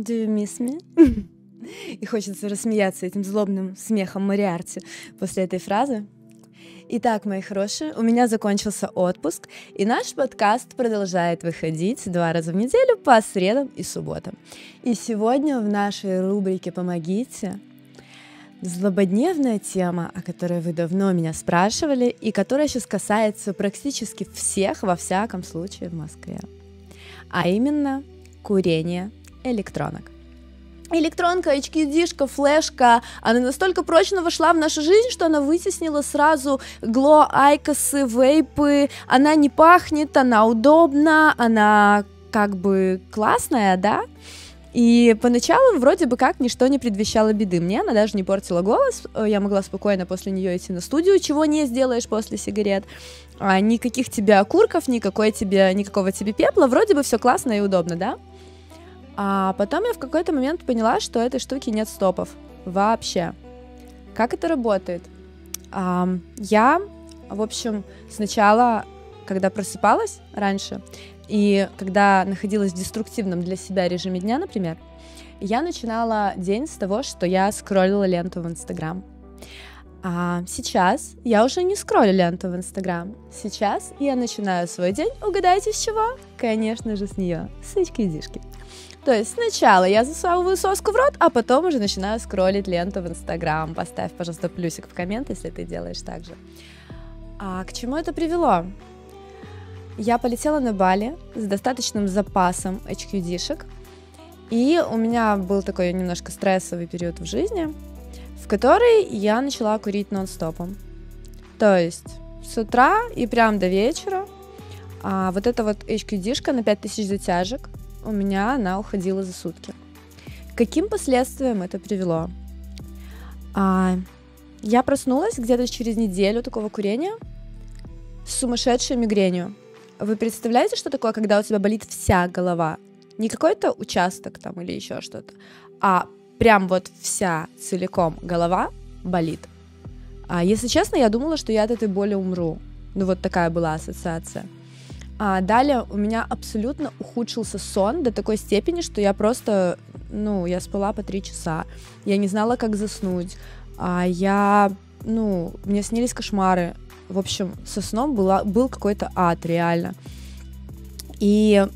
Do you miss me? И хочется рассмеяться этим злобным смехом Мариарти после этой фразы. Итак, мои хорошие, у меня закончился отпуск, и наш подкаст продолжает выходить два раза в неделю по средам и субботам. И сегодня в нашей рубрике «Помогите» злободневная тема, о которой вы давно меня спрашивали, и которая сейчас касается практически всех, во всяком случае, в Москве. А именно курение электронок. Электронка, HQD-шка, флешка, она настолько прочно вошла в нашу жизнь, что она вытеснила сразу гло, айкосы, вейпы, она не пахнет, она удобна, она как бы классная, да? И поначалу вроде бы как ничто не предвещало беды. Мне она даже не портила голос. Я могла спокойно после нее идти на студию, чего не сделаешь после сигарет. А никаких тебе окурков, никакой тебе, никакого тебе пепла. Вроде бы все классно и удобно, да? А потом я в какой-то момент поняла, что этой штуки нет стопов вообще. Как это работает? А, я, в общем, сначала, когда просыпалась раньше, и когда находилась в деструктивном для себя режиме дня, например, я начинала день с того, что я скроллила ленту в Инстаграм. А сейчас я уже не скроллю ленту в Инстаграм. Сейчас я начинаю свой день, угадайте с чего? Конечно же с нее, с очки-дишки. То есть сначала я засовываю соску в рот, а потом уже начинаю скроллить ленту в Инстаграм. Поставь, пожалуйста, плюсик в коммент, если ты делаешь так же. А к чему это привело? Я полетела на Бали с достаточным запасом HQD-шек, и у меня был такой немножко стрессовый период в жизни, в который я начала курить нон-стопом. То есть с утра и прям до вечера а вот эта вот HQD-шка на 5000 затяжек, у меня она уходила за сутки. Каким последствиям это привело? А, я проснулась где-то через неделю такого курения с сумасшедшей мигренью. Вы представляете, что такое, когда у тебя болит вся голова? Не какой-то участок там или еще что-то, а прям вот вся целиком голова болит. А если честно, я думала, что я от этой боли умру. Ну вот такая была ассоциация. А далее у меня абсолютно ухудшился сон до такой степени, что я просто, ну, я спала по три часа. Я не знала, как заснуть. А я, ну, мне снились кошмары. В общем, со сном была, был какой-то ад, реально. И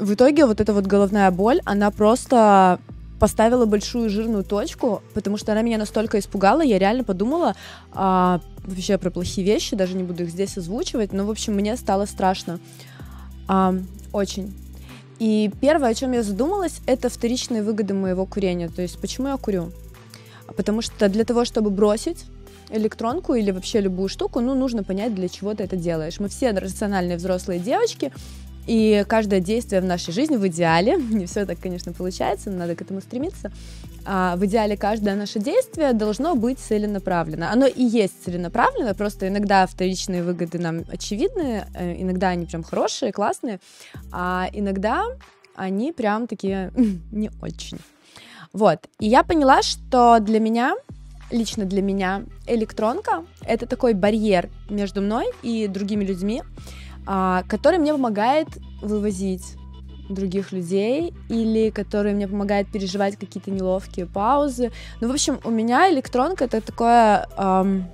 в итоге вот эта вот головная боль, она просто поставила большую жирную точку, потому что она меня настолько испугала, я реально подумала а, вообще про плохие вещи, даже не буду их здесь озвучивать, но, в общем, мне стало страшно. А, очень. И первое, о чем я задумалась, это вторичные выгоды моего курения. То есть, почему я курю? Потому что для того, чтобы бросить электронку или вообще любую штуку, ну, нужно понять, для чего ты это делаешь. Мы все рациональные взрослые девочки, и каждое действие в нашей жизни в идеале, не все так, конечно, получается, но надо к этому стремиться, а в идеале каждое наше действие должно быть целенаправленно. Оно и есть целенаправленно, просто иногда вторичные выгоды нам очевидны, э, иногда они прям хорошие, классные, а иногда они прям такие не очень. Вот. И я поняла, что для меня, лично для меня, электронка — это такой барьер между мной и другими людьми, который мне помогает вывозить других людей или который мне помогает переживать какие-то неловкие паузы. Ну, в общем, у меня электронка это такое... Эм,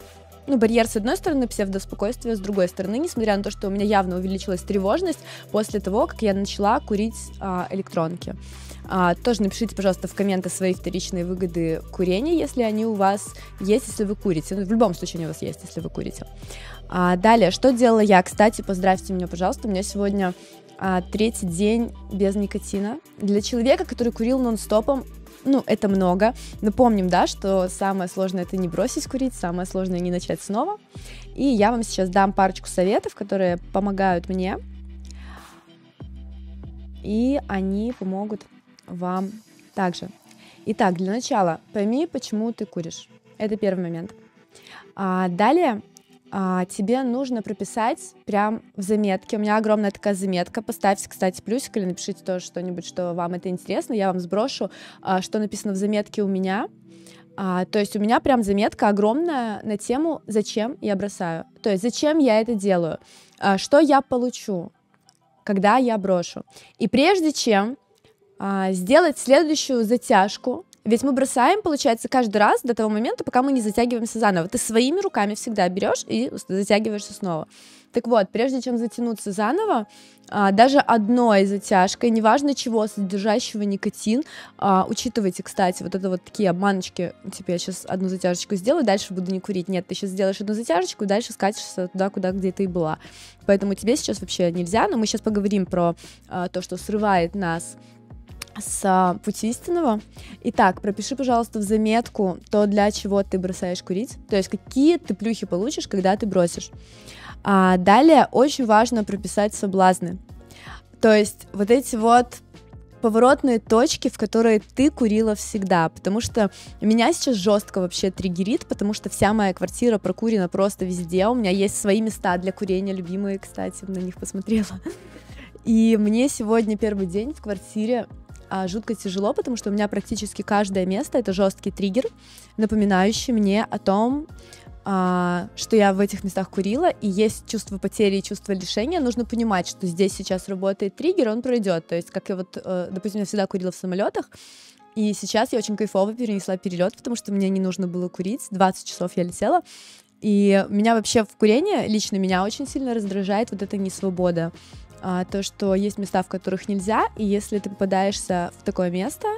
ну, барьер с одной стороны, псевдоспокойствие с другой стороны, несмотря на то, что у меня явно увеличилась тревожность после того, как я начала курить а, электронки. А, тоже напишите, пожалуйста, в комменты свои вторичные выгоды курения, если они у вас есть, если вы курите. Ну, в любом случае они у вас есть, если вы курите. А, далее, что делала я? Кстати, поздравьте меня, пожалуйста, у меня сегодня а, третий день без никотина. Для человека, который курил нон-стопом, ну, это много. Но помним, да, что самое сложное это не бросить курить, самое сложное не начать снова. И я вам сейчас дам парочку советов, которые помогают мне. И они помогут вам также. Итак, для начала пойми, почему ты куришь. Это первый момент. А далее тебе нужно прописать прям в заметке. У меня огромная такая заметка. Поставьте, кстати, плюсик или напишите тоже что-нибудь, что вам это интересно. Я вам сброшу, а, что написано в заметке у меня. А, то есть у меня прям заметка огромная на тему, зачем я бросаю. То есть зачем я это делаю, а, что я получу, когда я брошу. И прежде чем а, сделать следующую затяжку. Ведь мы бросаем, получается, каждый раз до того момента, пока мы не затягиваемся заново. Ты своими руками всегда берешь и затягиваешься снова. Так вот, прежде чем затянуться заново, а, даже одной затяжкой, неважно чего, содержащего никотин, а, учитывайте, кстати, вот это вот такие обманочки, типа я сейчас одну затяжечку сделаю, дальше буду не курить. Нет, ты сейчас сделаешь одну затяжечку, дальше скатишься туда, куда где ты и была. Поэтому тебе сейчас вообще нельзя, но мы сейчас поговорим про а, то, что срывает нас с пути истинного. Итак, пропиши, пожалуйста, в заметку то, для чего ты бросаешь курить, то есть какие ты плюхи получишь, когда ты бросишь. А далее очень важно прописать соблазны. То есть вот эти вот поворотные точки, в которые ты курила всегда, потому что меня сейчас жестко вообще триггерит, потому что вся моя квартира прокурена просто везде, у меня есть свои места для курения, любимые, кстати, на них посмотрела. И мне сегодня первый день в квартире а, жутко тяжело, потому что у меня практически каждое место это жесткий триггер, напоминающий мне о том, а, что я в этих местах курила, и есть чувство потери и чувство лишения, нужно понимать, что здесь сейчас работает триггер, он пройдет. То есть, как я вот, э, допустим, я всегда курила в самолетах, и сейчас я очень кайфово перенесла перелет, потому что мне не нужно было курить. 20 часов я летела. И меня вообще в курении, лично меня очень сильно раздражает вот эта несвобода. А, то, что есть места, в которых нельзя, и если ты попадаешься в такое место,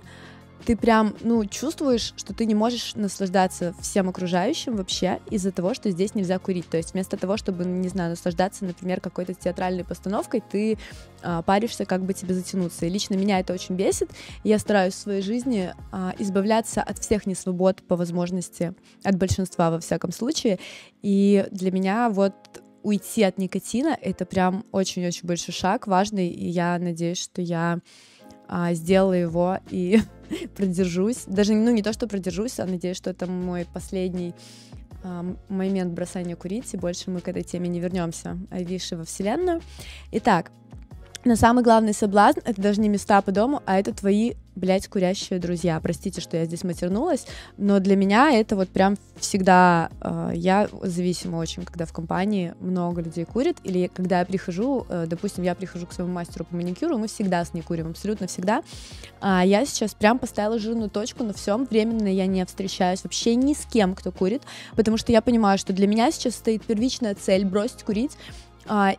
ты прям, ну, чувствуешь, что ты не можешь наслаждаться всем окружающим вообще из-за того, что здесь нельзя курить. То есть вместо того, чтобы, не знаю, наслаждаться, например, какой-то театральной постановкой, ты а, паришься, как бы тебе затянуться. И лично меня это очень бесит. Я стараюсь в своей жизни а, избавляться от всех несвобод по возможности, от большинства во всяком случае. И для меня вот уйти от никотина — это прям очень-очень большой шаг, важный, и я надеюсь, что я а, сделала его и продержусь. Даже, ну, не то, что продержусь, а надеюсь, что это мой последний а, момент бросания курить, и больше мы к этой теме не вернемся, Айвиши во Вселенную. Итак, но самый главный соблазн — это даже не места по дому, а это твои, блядь, курящие друзья. Простите, что я здесь матернулась, но для меня это вот прям всегда... Э, я зависима очень, когда в компании много людей курит, или когда я прихожу, э, допустим, я прихожу к своему мастеру по маникюру, мы всегда с ней курим, абсолютно всегда. А я сейчас прям поставила жирную точку на всем. Временно я не встречаюсь вообще ни с кем, кто курит, потому что я понимаю, что для меня сейчас стоит первичная цель бросить курить,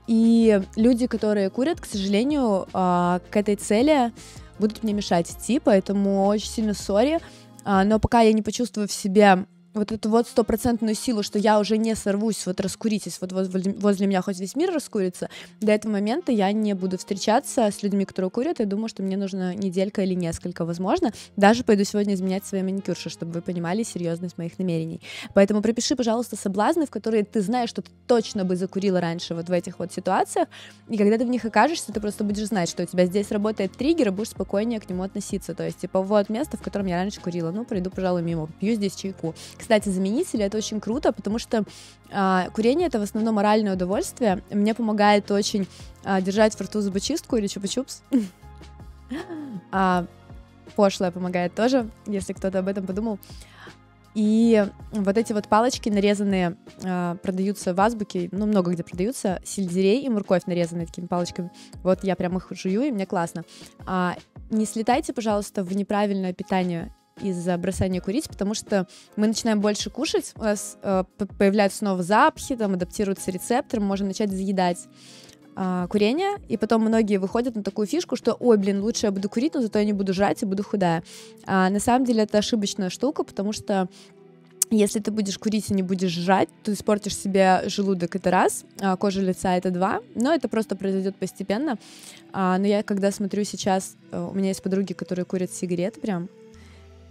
и люди, которые курят, к сожалению, а, к этой цели будут мне мешать идти, поэтому очень сильно сори. А, но пока я не почувствую в себе вот эту вот стопроцентную силу, что я уже не сорвусь, вот раскуритесь, вот возле меня хоть весь мир раскурится, до этого момента я не буду встречаться с людьми, которые курят, я думаю, что мне нужна неделька или несколько, возможно, даже пойду сегодня изменять свои маникюрши, чтобы вы понимали серьезность моих намерений. Поэтому пропиши, пожалуйста, соблазны, в которые ты знаешь, что ты точно бы закурила раньше вот в этих вот ситуациях, и когда ты в них окажешься, ты просто будешь знать, что у тебя здесь работает триггер, и будешь спокойнее к нему относиться, то есть, типа, вот место, в котором я раньше курила, ну, пройду, пожалуй, мимо, пью здесь чайку. Кстати, заменители это очень круто, потому что а, курение это в основном моральное удовольствие. Мне помогает очень а, держать во рту зубочистку или чупа-чупс. а, пошлая помогает тоже, если кто-то об этом подумал. И вот эти вот палочки нарезанные э, продаются в азбуке, ну, много где продаются, сельдерей и морковь нарезанные такими палочками. Вот я прям их жую, и мне классно. А, не слетайте, пожалуйста, в неправильное питание из-за бросания курить, потому что мы начинаем больше кушать, у нас э, появляются снова запахи, там адаптируются рецепторы, мы можем начать заедать э, курение, и потом многие выходят на такую фишку, что, ой, блин, лучше я буду курить, но зато я не буду жрать и буду худая. А на самом деле это ошибочная штука, потому что если ты будешь курить и не будешь жрать, ты испортишь себе желудок, это раз, а кожа лица это два, но это просто произойдет постепенно. А, но я когда смотрю сейчас, э, у меня есть подруги, которые курят сигареты прям,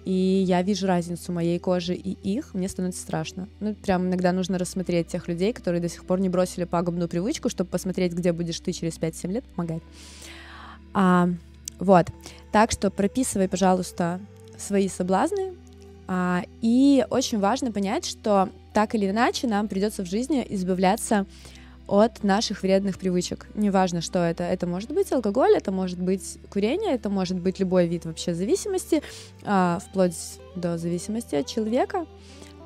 и я вижу разницу моей кожи и их, мне становится страшно. Ну, прям иногда нужно рассмотреть тех людей, которые до сих пор не бросили пагубную привычку, чтобы посмотреть, где будешь ты через 5-7 лет, помогать. А, вот. Так что прописывай, пожалуйста, свои соблазны. А, и очень важно понять, что так или иначе нам придется в жизни избавляться от наших вредных привычек. Неважно, что это. Это может быть алкоголь, это может быть курение, это может быть любой вид вообще зависимости, а, вплоть до зависимости от человека.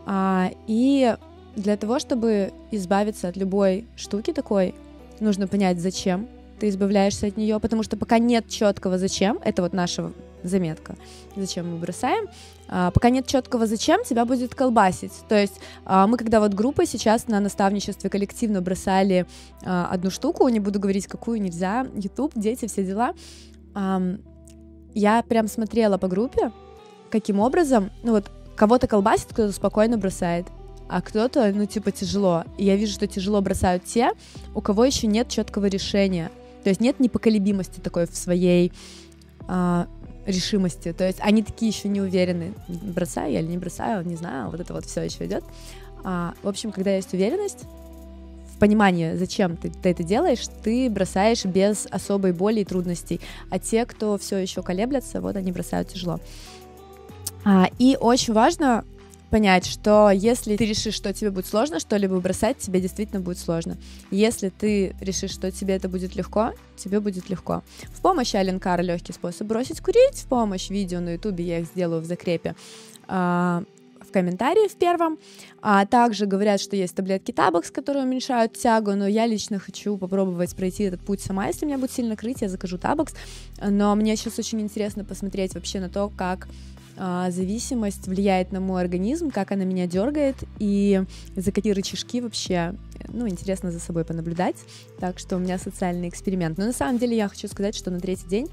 А, и для того, чтобы избавиться от любой штуки такой, нужно понять, зачем ты избавляешься от нее, потому что пока нет четкого зачем, это вот наша заметка, зачем мы бросаем, а, пока нет четкого зачем, тебя будет колбасить. То есть а, мы когда вот группой сейчас на наставничестве коллективно бросали а, одну штуку, не буду говорить какую, нельзя, YouTube, дети, все дела, я прям смотрела по группе, каким образом, ну вот кого-то колбасит, кто-то спокойно бросает, а кто-то, ну, типа, тяжело. И я вижу, что тяжело бросают те, у кого еще нет четкого решения. То есть нет непоколебимости такой в своей решимости. То есть они такие еще не уверены, бросаю я или не бросаю, не знаю, вот это вот все еще идет. А, в общем, когда есть уверенность, в понимании, зачем ты, ты это делаешь, ты бросаешь без особой боли и трудностей. А те, кто все еще колеблятся, вот они бросают тяжело. А, и очень важно понять, что если ты решишь, что тебе будет сложно что-либо бросать, тебе действительно будет сложно. Если ты решишь, что тебе это будет легко, тебе будет легко. В помощь Ален Кар легкий способ бросить курить, в помощь видео на ютубе, я их сделаю в закрепе а, в комментарии в первом. А также говорят, что есть таблетки Табакс, которые уменьшают тягу, но я лично хочу попробовать пройти этот путь сама. Если меня будет сильно крыть, я закажу Табакс. Но мне сейчас очень интересно посмотреть вообще на то, как а, зависимость влияет на мой организм, как она меня дергает и за какие рычажки вообще, ну, интересно за собой понаблюдать. Так что у меня социальный эксперимент. Но на самом деле я хочу сказать, что на третий день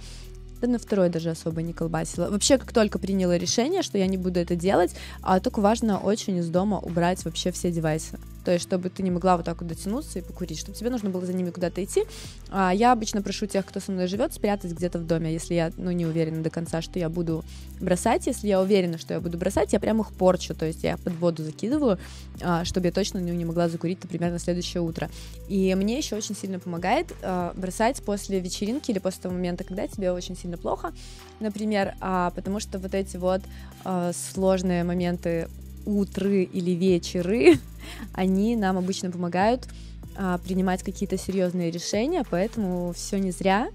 да на второй даже особо не колбасила. Вообще, как только приняла решение, что я не буду это делать, а только важно очень из дома убрать вообще все девайсы. То есть, чтобы ты не могла вот так вот дотянуться и покурить, чтобы тебе нужно было за ними куда-то идти. А я обычно прошу тех, кто со мной живет, спрятать где-то в доме, если я, ну, не уверена до конца, что я буду бросать. Если я уверена, что я буду бросать, я прям их порчу, то есть я под воду закидываю, а, чтобы я точно не могла закурить, например, на следующее утро. И мне еще очень сильно помогает а, бросать после вечеринки или после того момента, когда тебе очень сильно плохо, например, а, потому что вот эти вот сложные моменты утры или вечеры, они нам обычно помогают а, принимать какие-то серьезные решения, поэтому все не зря.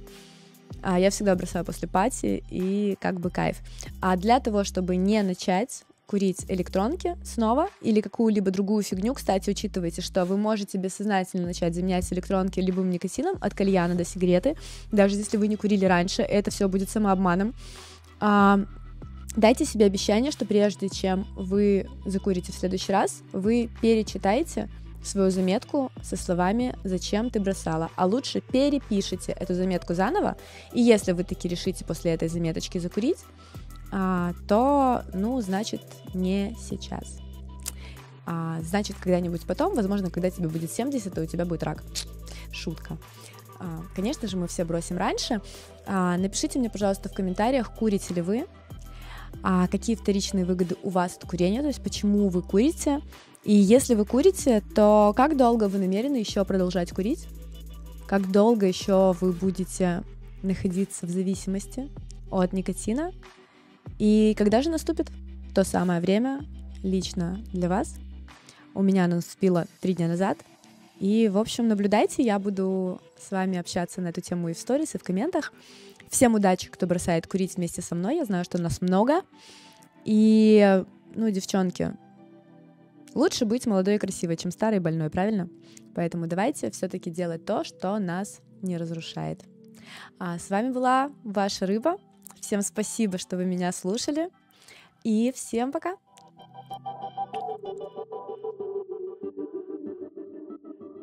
А я всегда бросаю после пати и как бы кайф. А для того, чтобы не начать курить электронки снова или какую-либо другую фигню, кстати, учитывайте, что вы можете бессознательно начать заменять электронки любым никотином от кальяна до сигареты, даже если вы не курили раньше, это все будет самообманом. А, Дайте себе обещание, что прежде чем вы закурите в следующий раз, вы перечитаете свою заметку со словами «Зачем ты бросала?», а лучше перепишите эту заметку заново, и если вы таки решите после этой заметочки закурить, а, то, ну, значит, не сейчас. А, значит, когда-нибудь потом, возможно, когда тебе будет 70, и у тебя будет рак. Шутка. А, конечно же, мы все бросим раньше. Напишите мне, пожалуйста, в комментариях, курите ли вы, а какие вторичные выгоды у вас от курения, то есть почему вы курите. И если вы курите, то как долго вы намерены еще продолжать курить? Как долго еще вы будете находиться в зависимости от никотина? И когда же наступит то самое время лично для вас? У меня оно наступило три дня назад. И, в общем, наблюдайте, я буду с вами общаться на эту тему и в сторис, и в комментах. Всем удачи, кто бросает курить вместе со мной. Я знаю, что нас много. И, ну, девчонки, лучше быть молодой и красивой, чем старой и больной, правильно? Поэтому давайте все-таки делать то, что нас не разрушает. А с вами была ваша рыба. Всем спасибо, что вы меня слушали. И всем пока. thank you